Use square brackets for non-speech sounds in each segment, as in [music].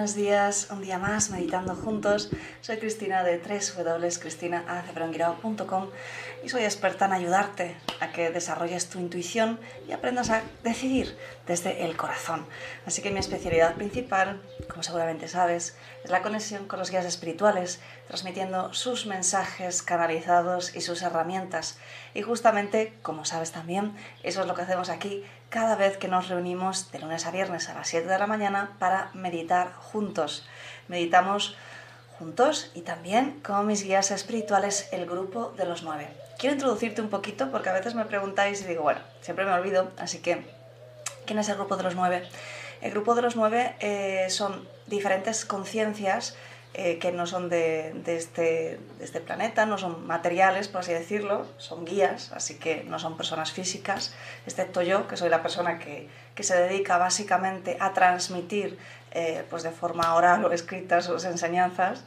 Buenos días, un día más meditando juntos. Soy Cristina de www.cristinaacebrangirao.com y soy experta en ayudarte a que desarrolles tu intuición y aprendas a decidir desde el corazón. Así que mi especialidad principal, como seguramente sabes, es la conexión con los guías espirituales, transmitiendo sus mensajes canalizados y sus herramientas. Y justamente, como sabes también, eso es lo que hacemos aquí cada vez que nos reunimos de lunes a viernes a las 7 de la mañana para meditar juntos. Meditamos juntos y también con mis guías espirituales, el grupo de los nueve. Quiero introducirte un poquito porque a veces me preguntáis y digo, bueno, siempre me olvido, así que, ¿quién es el grupo de los nueve? El grupo de los nueve eh, son diferentes conciencias eh, que no son de, este, de, este, planeta, no son materiales, por así decirlo, son guías, así que no son personas físicas, excepto yo, que soy la persona que, se dedica básicamente a transmitir eh, pues de forma oral o escrita sus enseñanzas.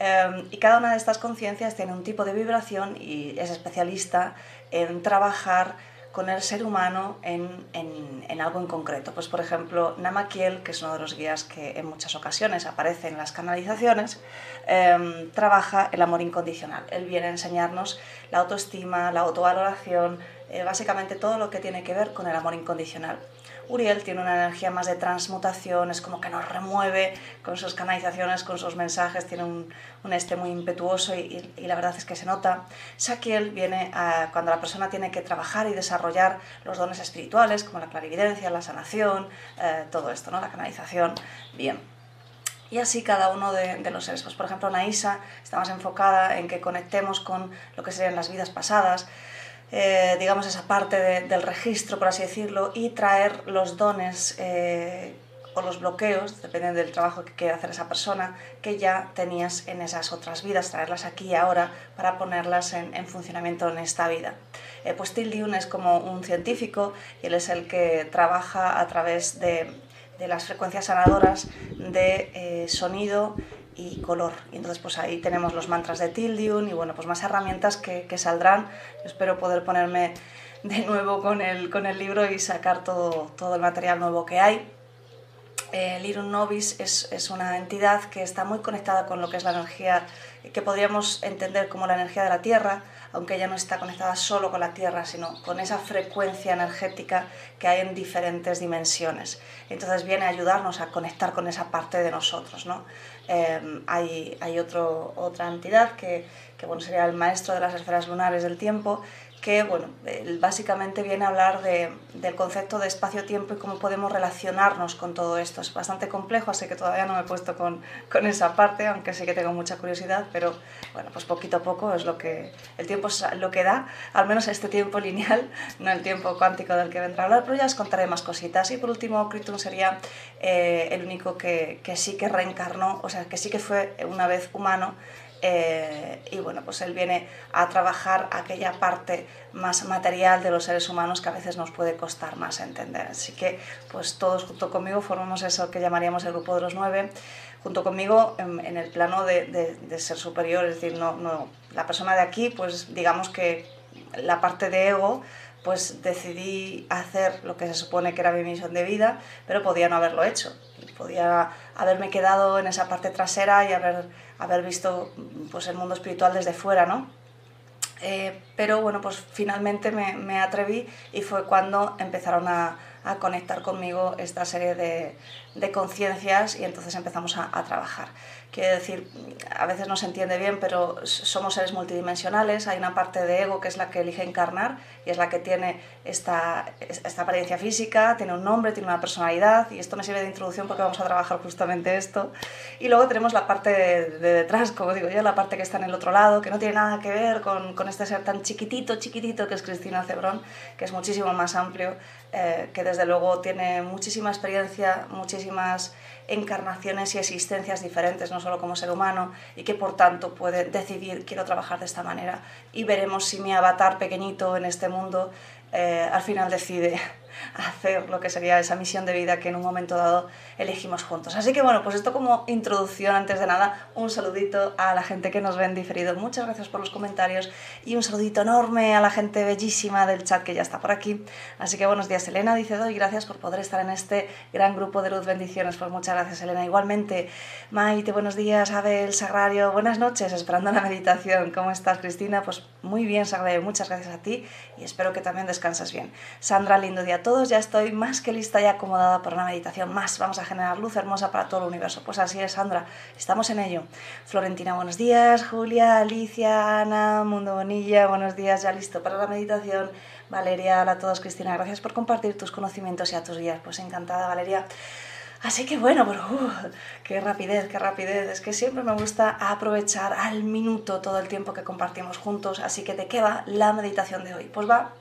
Eh, y cada una de estas conciencias tiene un tipo de vibración y es especialista en trabajar con el ser humano en, en, algo en concreto. Pues por ejemplo, Namakiel, que es uno de los guías que en muchas ocasiones aparece en las canalizaciones, em, trabaja el amor incondicional. Él viene a enseñarnos la autoestima, la autovaloración, eh, básicamente todo lo que tiene que ver con el amor incondicional. Uriel tiene una energía más de transmutación, es como que nos remueve con sus canalizaciones, con sus mensajes, tiene un, un este muy impetuoso y, la verdad es que se nota. Sakiel viene cuando la persona tiene que trabajar y desarrollar los dones espirituales, como la clarividencia, la sanación, eh, todo esto, ¿no? la canalización. Bien. Y así cada uno de, los seres. Por ejemplo, Naisa está más enfocada en que conectemos con lo que serían las vidas pasadas, eh, digamos, esa parte del registro, por así decirlo, y traer los dones eh, o los bloqueos, dependiendo del trabajo que quiera hacer esa persona, que ya tenías en esas otras vidas, traerlas aquí y ahora para ponerlas en, funcionamiento en esta vida. Eh, pues Tildiun es como un científico y él es el que trabaja a través de, de las frecuencias sanadoras de sonido y color. Y entonces pues ahí tenemos los mantras de Tildium y bueno, pues más herramientas que, que saldrán. Yo espero poder ponerme de nuevo con el, con el libro y sacar todo, todo el material nuevo que hay. Eh, Lirum Novis es, es, una entidad que está muy conectada con lo que es la energía que podríamos entender como la energía de la Tierra, aunque ella no está conectada solo con la Tierra, sino con esa frecuencia energética que hay en diferentes dimensiones. Entonces viene a ayudarnos a conectar con esa parte de nosotros. ¿no? Em, hay, hay otro, otra entidad que, que bueno, sería el maestro de las esferas lunares del tiempo, que bueno, básicamente viene a hablar de, del concepto de espacio-tiempo y cómo podemos relacionarnos con todo esto. Es bastante complejo, así que todavía no me he puesto con, con, esa parte, aunque sí que tengo mucha curiosidad, pero bueno, pues poquito a poco es lo que el tiempo es lo que da, al menos este tiempo lineal, [laughs] no el tiempo cuántico del que vendrá a hablar, pero ya os contaré más cositas. Y por último, Krypton sería eh, el único que, que sí que reencarnó, o sea, que sí que fue una vez humano, eh, y bueno, pues él viene a trabajar aquella parte más material de los seres humanos que a veces nos puede costar más entender. Así que pues todos junto conmigo formamos eso que llamaríamos el grupo de los nueve, junto conmigo en, el plano de, de, ser superior, es decir, no, no, la persona de aquí, pues digamos que la parte de ego, pues decidí hacer lo que se supone que era mi misión de vida, pero podía no haberlo hecho. Podía haberme quedado en esa parte trasera y haber haber visto pues, el mundo espiritual desde fuera, ¿no? Eh, pero bueno, pues finalmente me, me, atreví y fue cuando empezaron a, a conectar conmigo esta serie de, de conciencias y entonces empezamos a, a trabajar. Quiere decir, a veces no se entiende bien, pero somos seres multidimensionales, hay una parte de ego que es la que elige encarnar y es la que tiene esta, esta apariencia física, tiene un nombre, tiene una personalidad y esto me sirve de introducción porque vamos a trabajar justamente esto. Y luego tenemos la parte de, detrás, como digo yo, la parte que está en el otro lado, que no tiene nada que ver con, con este ser tan chiquitito, chiquitito que es Cristina Cebrón, que es muchísimo más amplio, eh, que desde luego tiene muchísima experiencia, muchísimas encarnaciones y existencias diferentes, no solo como ser humano, y que por tanto puede decidir quiero trabajar de esta manera. Y veremos si mi avatar pequeñito en este mundo eh, al final decide hacer lo que sería esa misión de vida que en un momento dado elegimos juntos. Así que bueno, pues esto como introducción, antes de nada, un saludito a la gente que nos ve en diferido. Muchas gracias por los comentarios y un saludito enorme a la gente bellísima del chat que ya está por aquí. Así que buenos días, Elena, dice doy gracias por poder estar en este gran grupo de luz bendiciones. Pues muchas gracias, Elena. Igualmente, Maite, buenos días, Abel, Sagrario, buenas noches, esperando la meditación. ¿Cómo estás, Cristina? Pues muy bien, Sagrario, muchas gracias a ti y espero que también descansas bien. Sandra, lindo día todos, ya estoy más que lista y acomodada para una meditación más. Vamos a generar luz hermosa para todo el universo. Pues así es, Sandra, estamos en ello. Florentina, buenos días. Julia, Alicia, Ana, Mundo Bonilla, buenos días, ya listo para la meditación. Valeria, hola a todos. Cristina, gracias por compartir tus conocimientos y a tus guías. Pues encantada, Valeria. Así que bueno, pero uh, qué rapidez, qué rapidez. Es que siempre me gusta aprovechar al minuto todo el tiempo que compartimos juntos. Así que, ¿de qué va la meditación de hoy? Pues va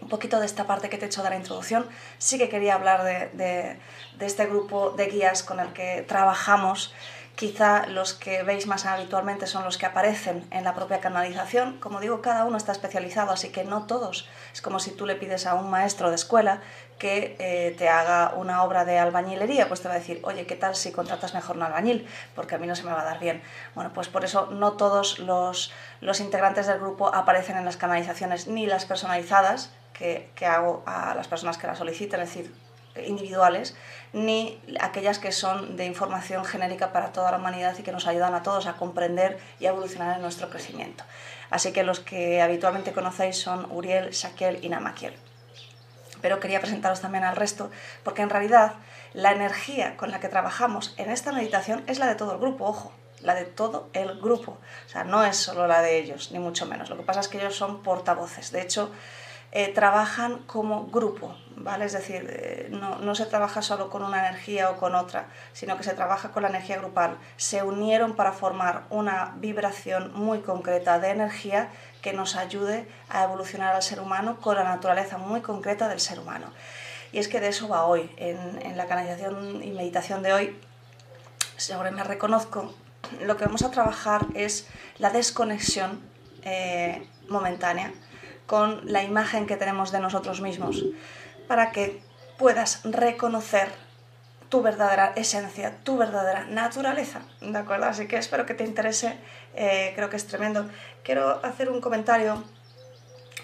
un poquito de esta parte que te he hecho de la introducción, sí que quería hablar de, este grupo de guías con el que trabajamos. Quizá los que veis más habitualmente son los que aparecen en la propia canalización. Como digo, cada uno está especializado, así que no todos. Es como si tú le pides a un maestro de escuela que eh, te haga una obra de albañilería, pues te va a decir, oye, ¿qué tal si contratas mejor un albañil? Porque a mí no se me va a dar bien. Bueno, pues por eso no todos los, los integrantes del grupo aparecen en las canalizaciones, ni las personalizadas, que, hago a las personas que la soliciten, es decir, individuales, ni aquellas que son de información genérica para toda la humanidad y que nos ayudan a todos a comprender y a evolucionar en nuestro crecimiento. Así que los que habitualmente conocéis son Uriel, Shaquel y Namakiel. Pero quería presentaros también al resto, porque en realidad la energía con la que trabajamos en esta meditación es la de todo el grupo, ojo, la de todo el grupo. O sea, no es solo la de ellos, ni mucho menos. Lo que pasa es que ellos son portavoces. De hecho, eh, trabajan como grupo, ¿vale? Es decir, eh, no, se trabaja solo con una energía o con otra, sino que se trabaja con la energía grupal. Se unieron para formar una vibración muy concreta de energía que nos ayude a evolucionar al ser humano con la naturaleza muy concreta del ser humano. Y es que de eso va hoy, en, la canalización y meditación de hoy, seguro me reconozco, lo que vamos a trabajar es la desconexión eh, momentánea con la imagen que tenemos de nosotros mismos, para que puedas reconocer tu verdadera esencia, tu verdadera naturaleza, ¿de acuerdo? Así que espero que te interese, eh, creo que es tremendo. Quiero hacer un comentario.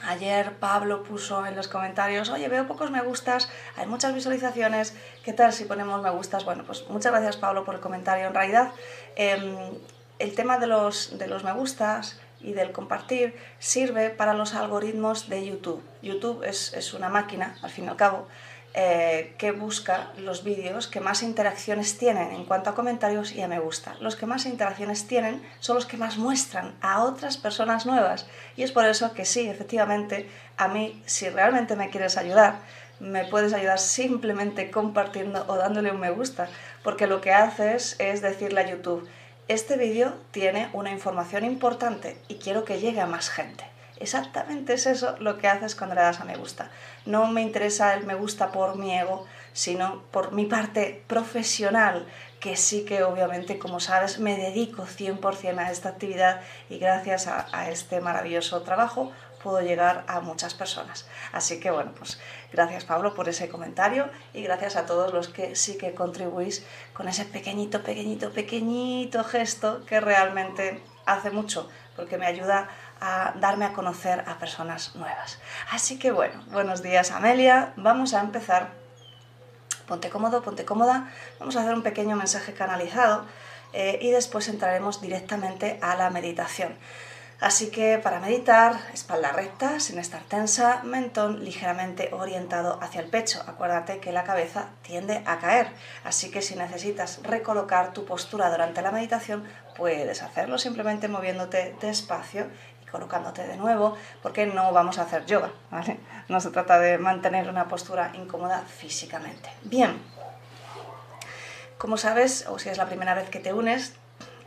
Ayer Pablo puso en los comentarios, oye, veo pocos me gustas, hay muchas visualizaciones, ¿qué tal si ponemos me gustas? Bueno, pues muchas gracias Pablo por el comentario. En realidad, em, el tema de los, de los me gustas y del compartir sirve para los algoritmos de YouTube. YouTube es, una máquina, al fin y al cabo, eh, que busca los vídeos que más interacciones tienen en cuanto a comentarios y a me gusta. Los que más interacciones tienen son los que más muestran a otras personas nuevas. Y es por eso que sí, efectivamente, a mí, si realmente me quieres ayudar, me puedes ayudar simplemente compartiendo o dándole un me gusta, porque lo que haces es decirle a YouTube, este vídeo tiene una información importante y quiero que llegue a más gente. Exactamente es eso lo que haces cuando le das a me gusta. No me interesa el me gusta por mi ego, sino por mi parte profesional, que sí que obviamente, como sabes, me dedico 100% a esta actividad y gracias a, a este maravilloso trabajo puedo llegar a muchas personas. Así que bueno, pues gracias Pablo por ese comentario y gracias a todos los que sí que contribuís con ese pequeñito, pequeñito, pequeñito gesto que realmente hace mucho porque me ayuda a darme a conocer a personas nuevas. Así que bueno, buenos días Amelia, vamos a empezar. Ponte cómodo, ponte cómoda, vamos a hacer un pequeño mensaje canalizado eh, y después entraremos directamente a la meditación. Así que para meditar, espalda recta, sin estar tensa, mentón ligeramente orientado hacia el pecho. Acuérdate que la cabeza tiende a caer, así que si necesitas recolocar tu postura durante la meditación, puedes hacerlo simplemente moviéndote despacio y colocándote de nuevo, porque no vamos a hacer yoga, ¿vale? No se trata de mantener una postura incómoda físicamente. Bien, como sabes, o si es la primera vez que te unes,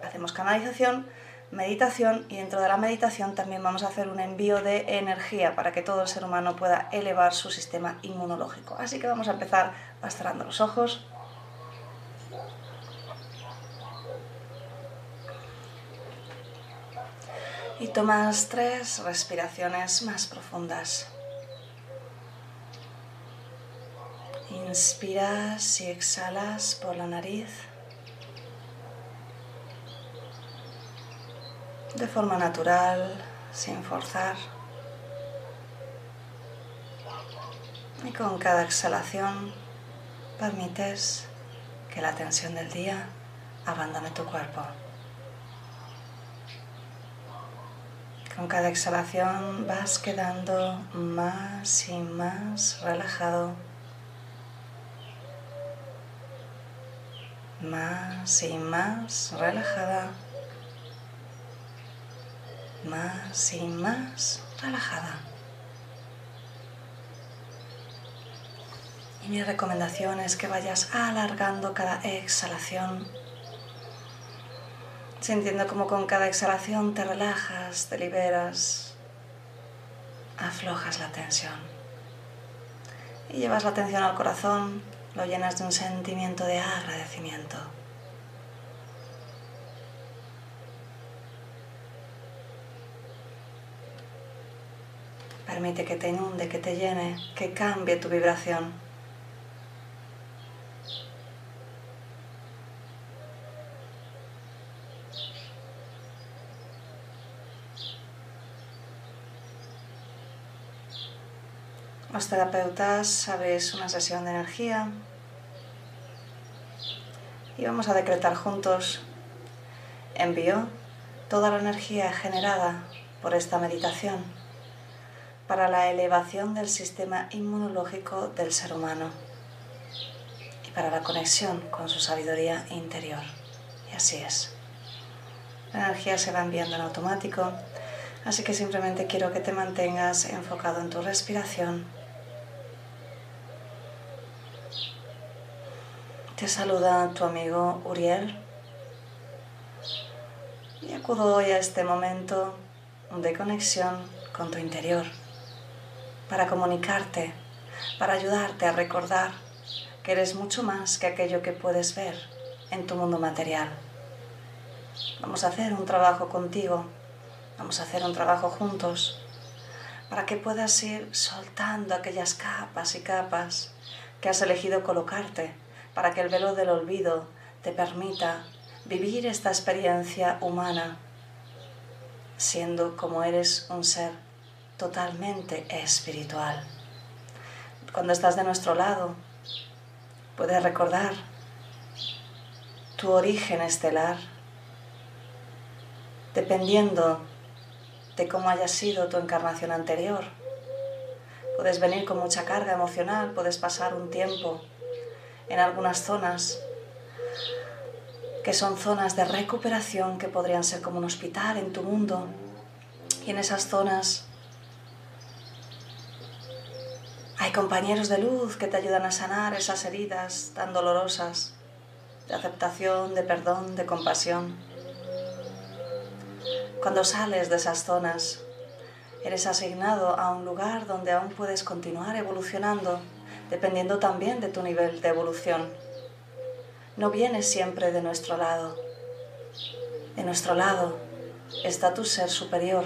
hacemos canalización meditación y dentro de la meditación también vamos a hacer un envío de energía para que todo el ser humano pueda elevar su sistema inmunológico. Así que vamos a empezar cerrando los ojos. Y tomas tres respiraciones más profundas. Inspiras y exhalas por la nariz. De forma natural, sin forzar. Y con cada exhalación permites que la tensión del día abandone tu cuerpo. Con cada exhalación vas quedando más y más relajado, más y más relajada más y más relajada. Y mi recomendación es que vayas alargando cada exhalación, sintiendo como con cada exhalación te relajas, te liberas, aflojas la tensión. Y llevas la atención al corazón, lo llenas de un sentimiento de agradecimiento. Permite que te inunde, que te llene, que cambie tu vibración. Los terapeutas sabéis una sesión de energía. Y vamos a decretar juntos. Envío toda la energía generada por esta meditación para la elevación del sistema inmunológico del ser humano y para la conexión con su sabiduría interior. Y así es. La energía se va enviando en automático, así que simplemente quiero que te mantengas enfocado en tu respiración. Te saluda tu amigo Uriel y acudo hoy a este momento de conexión con tu interior para comunicarte, para ayudarte a recordar que eres mucho más que aquello que puedes ver en tu mundo material. Vamos a hacer un trabajo contigo, vamos a hacer un trabajo juntos, para que puedas ir soltando aquellas capas y capas que has elegido colocarte, para que el velo del olvido te permita vivir esta experiencia humana, siendo como eres un ser totalmente espiritual. Cuando estás de nuestro lado, puedes recordar tu origen estelar, dependiendo de cómo haya sido tu encarnación anterior. Puedes venir con mucha carga emocional, puedes pasar un tiempo en algunas zonas que son zonas de recuperación que podrían ser como un hospital en tu mundo. Y en esas zonas Hay compañeros de luz que te ayudan a sanar esas heridas tan dolorosas, de aceptación, de perdón, de compasión. Cuando sales de esas zonas, eres asignado a un lugar donde aún puedes continuar evolucionando, dependiendo también de tu nivel de evolución. No vienes siempre de nuestro lado. De nuestro lado está tu ser superior,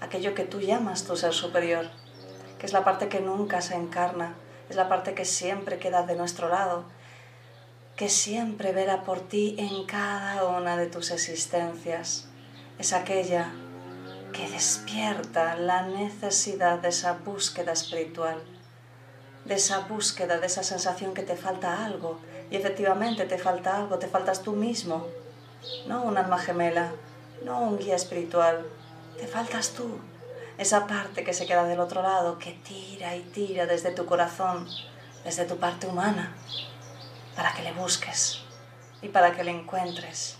aquello que tú llamas tu ser superior es la parte que nunca se encarna, es la parte que siempre queda de nuestro lado, que siempre verá por ti en cada una de tus existencias. Es aquella que despierta la necesidad de esa búsqueda espiritual, de esa búsqueda, de esa sensación que te falta algo. Y efectivamente te falta algo, te faltas tú mismo, no un alma gemela, no un guía espiritual, te faltas tú esa parte que se queda del otro lado, que tira y tira desde tu corazón, desde tu parte humana, para que le busques y para que le encuentres.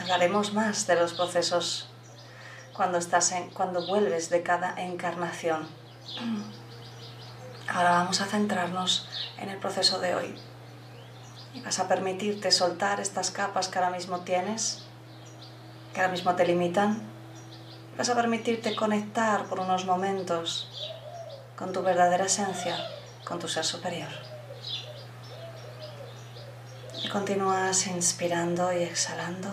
Hablaremos más de los procesos cuando, estás cuando vuelves de cada encarnación. Ahora vamos a centrarnos en el proceso de hoy. Y vas a permitirte soltar estas capas que ahora mismo tienes que ahora mismo te limitan, vas a permitirte conectar por unos momentos con tu verdadera esencia, con tu ser superior. Y continúas inspirando y exhalando.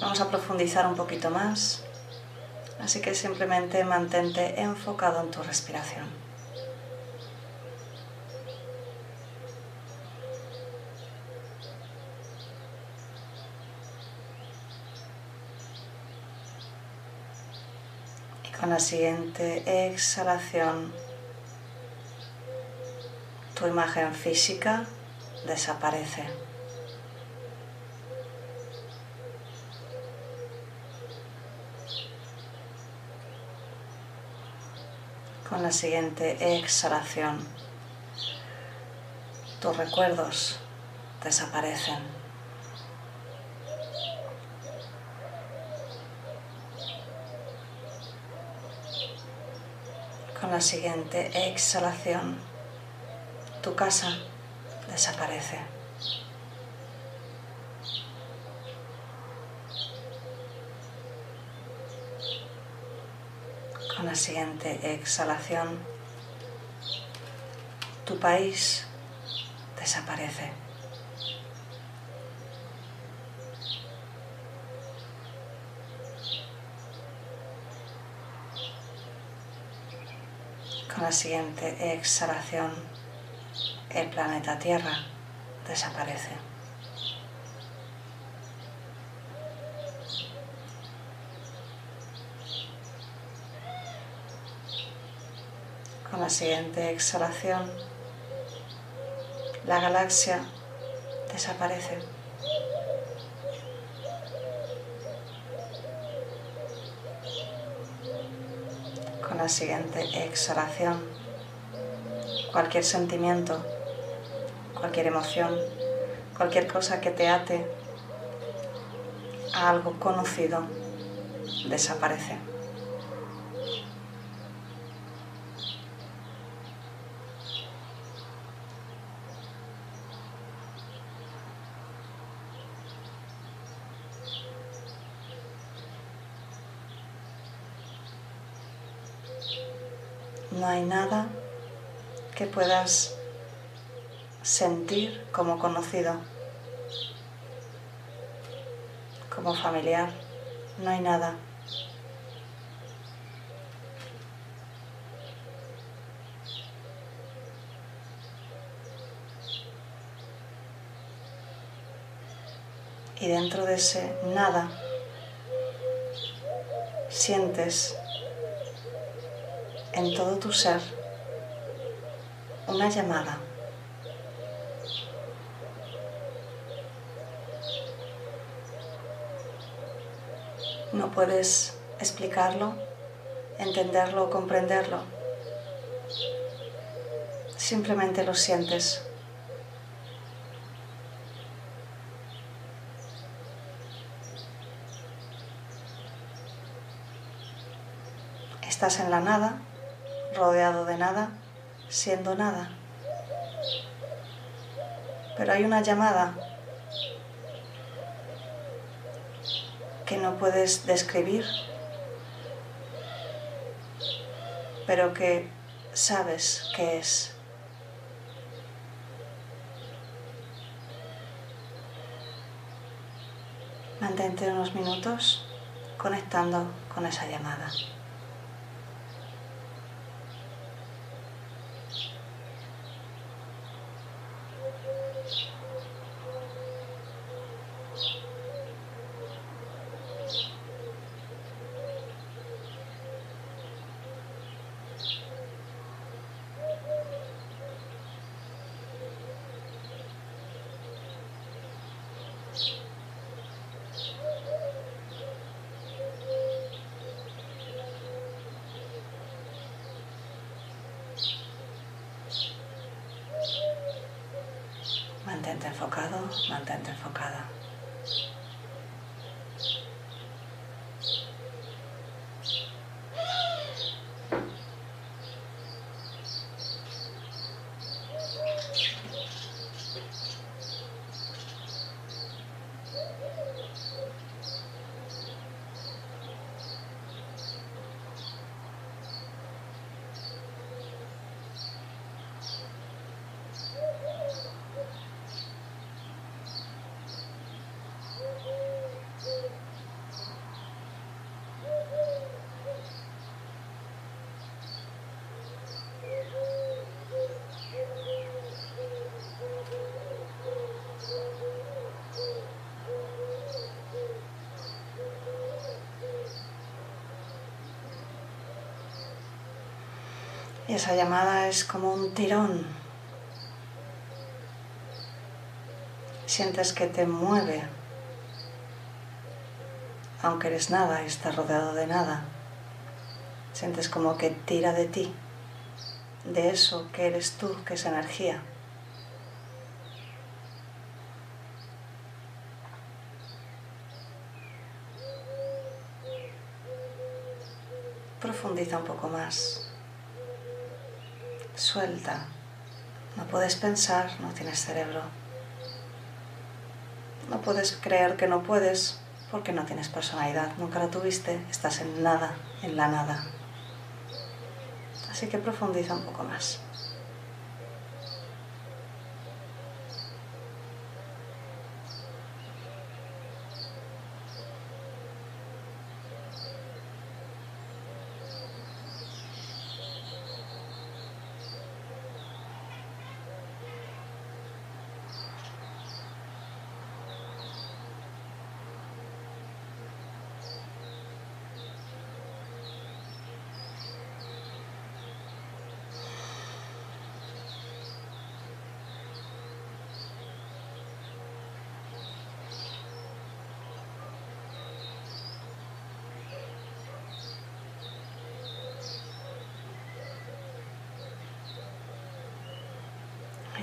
Vamos a profundizar un poquito más, así que simplemente mantente enfocado en tu respiración. Con la siguiente exhalación, tu imagen física desaparece. Con la siguiente exhalación, tus recuerdos desaparecen. Con la siguiente exhalación, tu casa desaparece. Con la siguiente exhalación, tu país desaparece. Con la siguiente exhalación, el planeta Tierra desaparece. Con la siguiente exhalación, la galaxia desaparece. La siguiente exhalación, cualquier sentimiento, cualquier emoción, cualquier cosa que te ate a algo conocido, desaparece. Nada que puedas sentir como conocido, como familiar. No hay nada. Y dentro de ese nada sientes en todo tu ser una llamada. No puedes explicarlo, entenderlo o comprenderlo. Simplemente lo sientes. Estás en la nada rodeado de nada, siendo nada. Pero hay una llamada que no puedes describir, pero que sabes que es. Mantente unos minutos conectando con esa llamada. Mantente enfocado, mantente enfocada. Y esa llamada es como un tirón. Sientes que te mueve, aunque eres nada y estás rodeado de nada. Sientes como que tira de ti, de eso que eres tú, que es energía. Profundiza un poco más. Suelta. No puedes pensar, no tienes cerebro. No puedes creer que no puedes porque no tienes personalidad, nunca la tuviste, estás en nada, en la nada. Así que profundiza un poco más.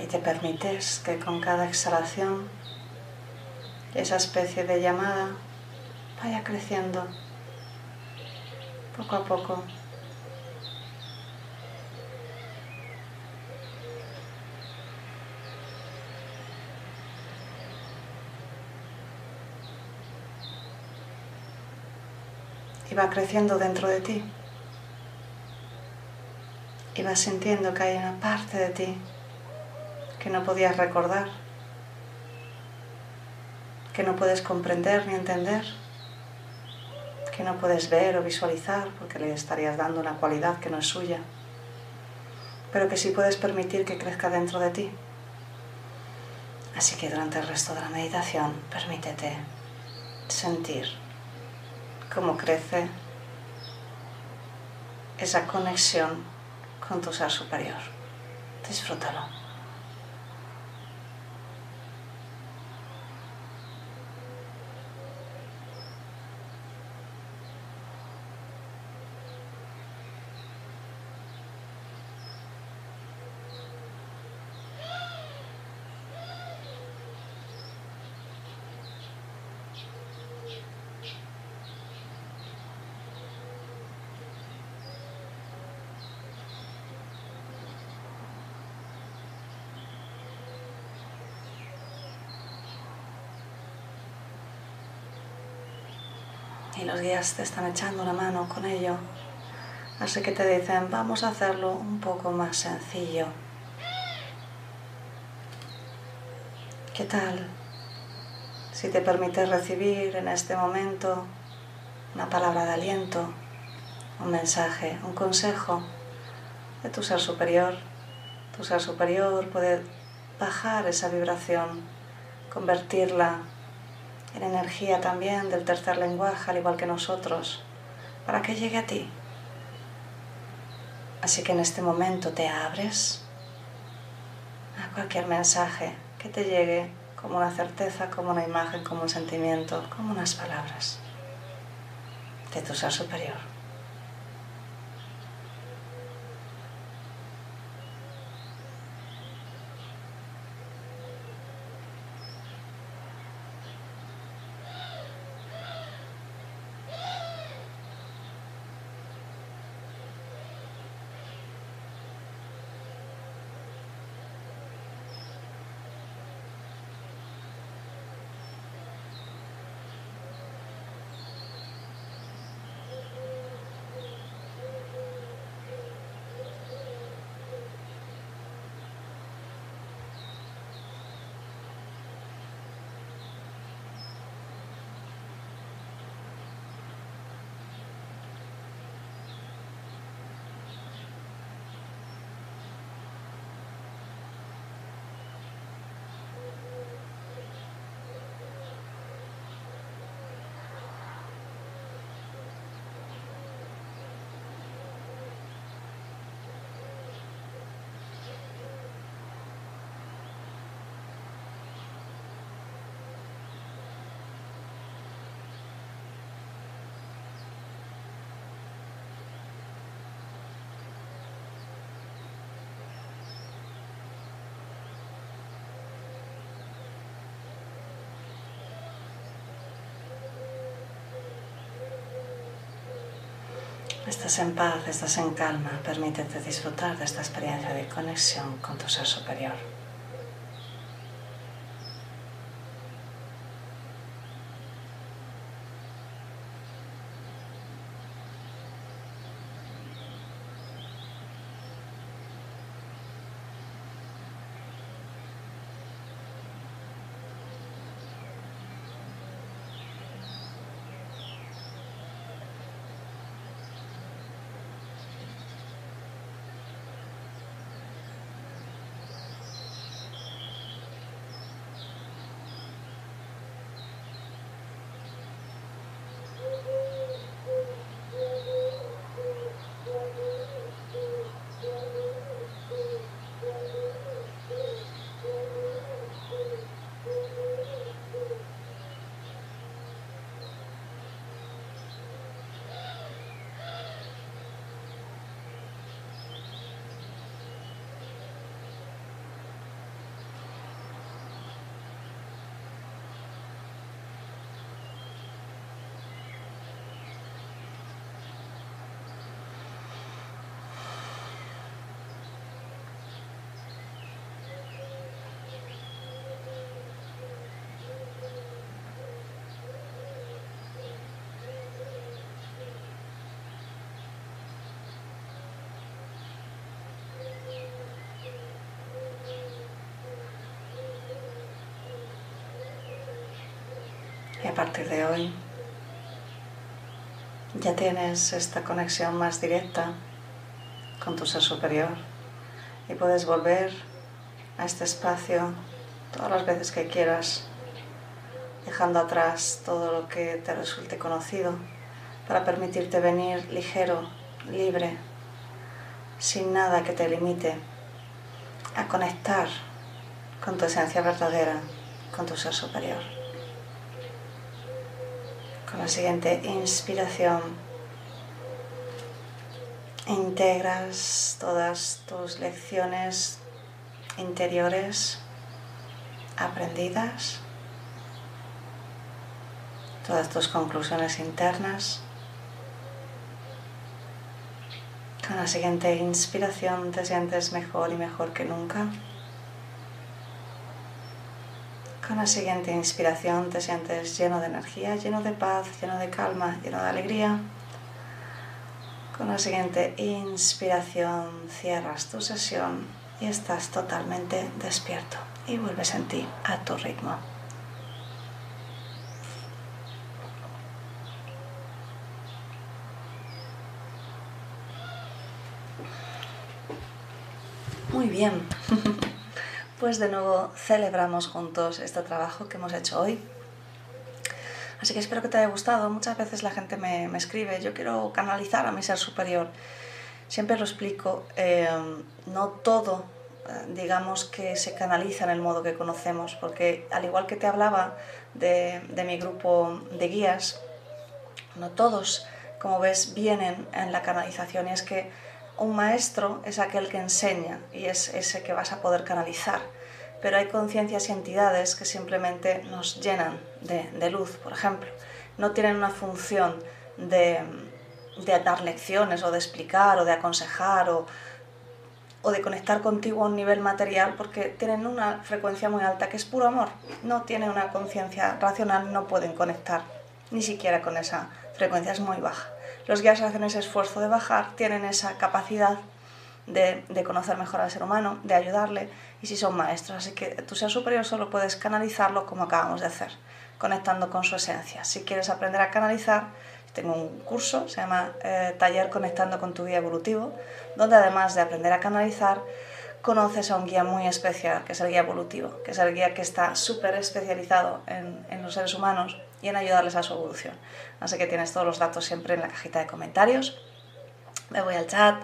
Y te permites que con cada exhalación esa especie de llamada vaya creciendo poco a poco. Y va creciendo dentro de ti. Y vas sintiendo que hay una parte de ti que no podías recordar, que no puedes comprender ni entender, que no puedes ver o visualizar porque le estarías dando una cualidad que no es suya, pero que sí puedes permitir que crezca dentro de ti. Así que durante el resto de la meditación permítete sentir cómo crece esa conexión con tu ser superior. Disfrútalo. Te están echando una mano con ello. Así que te dicen, vamos a hacerlo un poco más sencillo. ¿Qué tal si te permites recibir en este momento una palabra de aliento, un mensaje, un consejo de tu ser superior? Tu ser superior puede bajar esa vibración, convertirla en energía también del tercer lenguaje, al igual que nosotros, para que llegue a ti. Así que en este momento te abres a cualquier mensaje que te llegue como una certeza, como una imagen, como un sentimiento, como unas palabras de tu ser superior. Estás en paz, estás en calma, permítete disfrutar de esta experiencia de conexión con tu ser superior. Y a partir de hoy ya tienes esta conexión más directa con tu ser superior y puedes volver a este espacio todas las veces que quieras, dejando atrás todo lo que te resulte conocido para permitirte venir ligero, libre, sin nada que te limite, a conectar con tu esencia verdadera, con tu ser superior. Con la siguiente inspiración integras todas tus lecciones interiores aprendidas, todas tus conclusiones internas. Con la siguiente inspiración te sientes mejor y mejor que nunca. Con la siguiente inspiración te sientes lleno de energía, lleno de paz, lleno de calma, lleno de alegría. Con la siguiente inspiración cierras tu sesión y estás totalmente despierto y vuelves en ti a tu ritmo. Muy bien. [laughs] pues de nuevo celebramos juntos este trabajo que hemos hecho hoy. Así que espero que te haya gustado. Muchas veces la gente me, escribe, yo quiero canalizar a mi ser superior. Siempre lo explico, eh, no todo, eh, digamos, que se canaliza en el modo que conocemos, porque al igual que te hablaba de, de mi grupo de guías, no todos, como ves, vienen en la canalización y es que un maestro es aquel que enseña y es ese que vas a poder canalizar. Pero hay conciencias y entidades que simplemente nos llenan de, luz, por ejemplo. No tienen una función de, dar lecciones o de explicar o de aconsejar o, de conectar contigo a un nivel material porque tienen una frecuencia muy alta que es puro amor. No tienen una conciencia racional, no pueden conectar ni siquiera con esa frecuencia, es muy baja los guías hacen ese esfuerzo de bajar, tienen esa capacidad de, conocer mejor al ser humano, de ayudarle, y si son maestros. Así que tu ser superior solo puedes canalizarlo como acabamos de hacer, conectando con su esencia. Si quieres aprender a canalizar, tengo un curso, se llama eh, Taller Conectando con tu Guía Evolutivo, donde además de aprender a canalizar, conoces a un guía muy especial, que es el guía evolutivo, que es el guía que está súper especializado en, en los seres humanos y en ayudarles a su evolución. Así que tienes todos los datos siempre en la cajita de comentarios. Me voy al chat.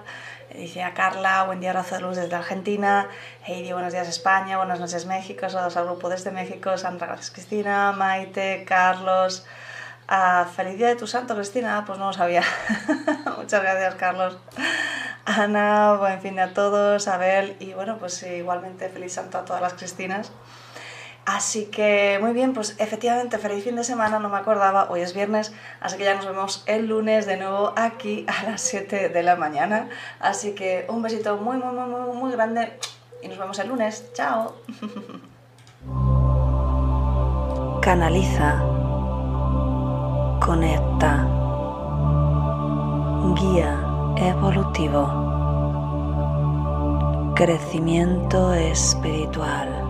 Dice a Carla, buen día, abrazo de luz desde Argentina. Heidi, buenos días España, buenas noches México. Saludos al grupo desde México. Sandra, gracias Cristina. Maite, Carlos. Ah, feliz día de tu santo, Cristina. Pues no lo sabía. [laughs] Muchas gracias, Carlos. Ana, buen fin de a todos. Abel, y bueno, pues igualmente feliz santo a todas las Cristinas. Así que muy bien, pues efectivamente, feliz fin de semana, no me acordaba, hoy es viernes, así que ya nos vemos el lunes de nuevo aquí a las 7 de la mañana. Así que un besito muy, muy, muy, muy, muy grande y nos vemos el lunes. Chao. [laughs] Canaliza. Conecta. Guía evolutivo. Crecimiento espiritual.